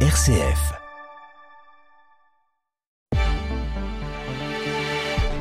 RCF.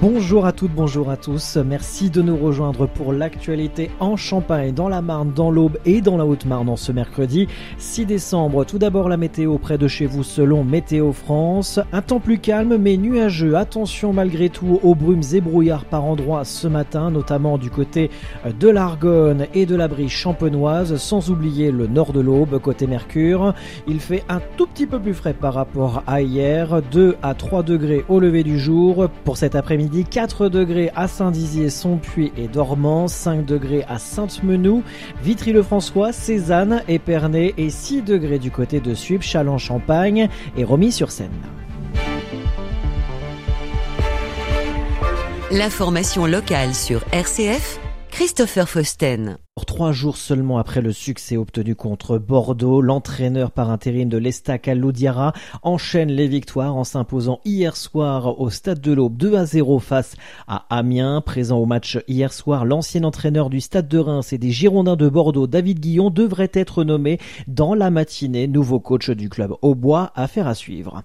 Bonjour à toutes, bonjour à tous. Merci de nous rejoindre pour l'actualité en Champagne, dans la Marne, dans l'Aube et dans la Haute-Marne en ce mercredi 6 décembre. Tout d'abord la météo près de chez vous selon Météo France. Un temps plus calme mais nuageux. Attention malgré tout aux brumes et brouillards par endroits ce matin, notamment du côté de l'Argonne et de la brise champenoise, sans oublier le nord de l'Aube côté Mercure. Il fait un tout petit peu plus frais par rapport à hier, 2 à 3 degrés au lever du jour. Pour cet après-midi, 4 degrés à Saint-Dizier, Sonpuy et Dormant, 5 degrés à Sainte-Menou, Vitry-le-François, Cézanne, Épernay et 6 degrés du côté de Suippes, Châlons-Champagne et Romilly-sur-Seine. L'information locale sur RCF, Christopher Fausten. Trois jours seulement après le succès obtenu contre Bordeaux, l'entraîneur par intérim de l'Estac Loudiara enchaîne les victoires en s'imposant hier soir au Stade de l'Aube 2 à 0 face à Amiens. Présent au match hier soir, l'ancien entraîneur du Stade de Reims et des Girondins de Bordeaux, David Guillon, devrait être nommé dans la matinée nouveau coach du club au bois. Affaire à suivre.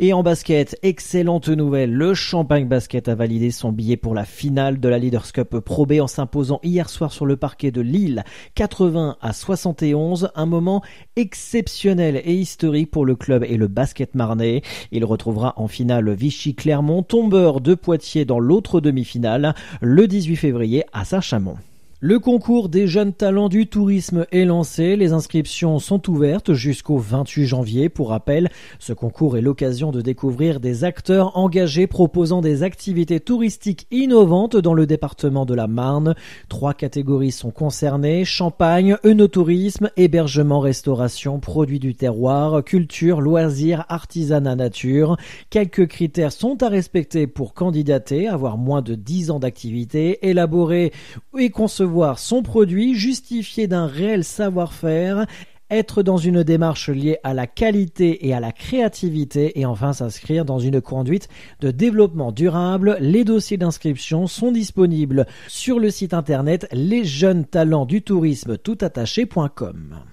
Et en basket, excellente nouvelle, le Champagne Basket a validé son billet pour la finale de la Leaders Cup Pro B en s'imposant hier soir sur le parquet de Lille 80 à 71, un moment exceptionnel et historique pour le club et le basket marnais. Il retrouvera en finale Vichy Clermont, tombeur de Poitiers dans l'autre demi-finale, le 18 février à Saint-Chamond. Le concours des jeunes talents du tourisme est lancé. Les inscriptions sont ouvertes jusqu'au 28 janvier. Pour rappel, ce concours est l'occasion de découvrir des acteurs engagés proposant des activités touristiques innovantes dans le département de la Marne. Trois catégories sont concernées. Champagne, œnotourisme, hébergement, restauration, produits du terroir, culture, loisirs, artisanat, nature. Quelques critères sont à respecter pour candidater, avoir moins de 10 ans d'activité, élaborer et concevoir son produit, justifié d'un réel savoir-faire, être dans une démarche liée à la qualité et à la créativité et enfin s'inscrire dans une conduite de développement durable. Les dossiers d'inscription sont disponibles sur le site internet lesjeunestalentstourisme.toutattaché.com.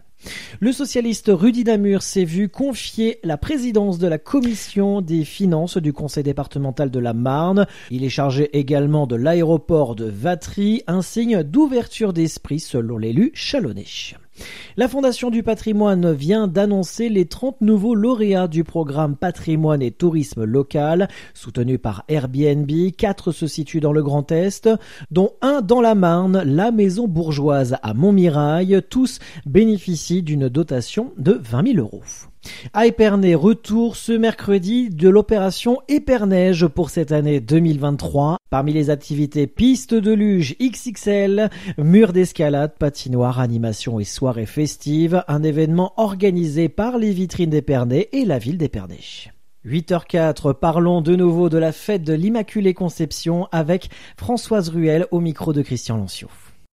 Le socialiste Rudy Damur s'est vu confier la présidence de la commission des finances du conseil départemental de la Marne. Il est chargé également de l'aéroport de Vatry, un signe d'ouverture d'esprit selon l'élu chalonnais. La Fondation du patrimoine vient d'annoncer les 30 nouveaux lauréats du programme Patrimoine et Tourisme local, soutenu par Airbnb. Quatre se situent dans le Grand Est, dont un dans la Marne, la Maison Bourgeoise à Montmirail. Tous bénéficient d'une dotation de 20 000 euros. À Épernay, retour ce mercredi de l'opération Éperneige pour cette année 2023. Parmi les activités pistes de luge XXL, murs d'escalade, patinoire, animation et soirée festive, un événement organisé par les vitrines d'Épernay et la ville d'Épernay. 8h04, parlons de nouveau de la fête de l'Immaculée Conception avec Françoise Ruel au micro de Christian Lanciot.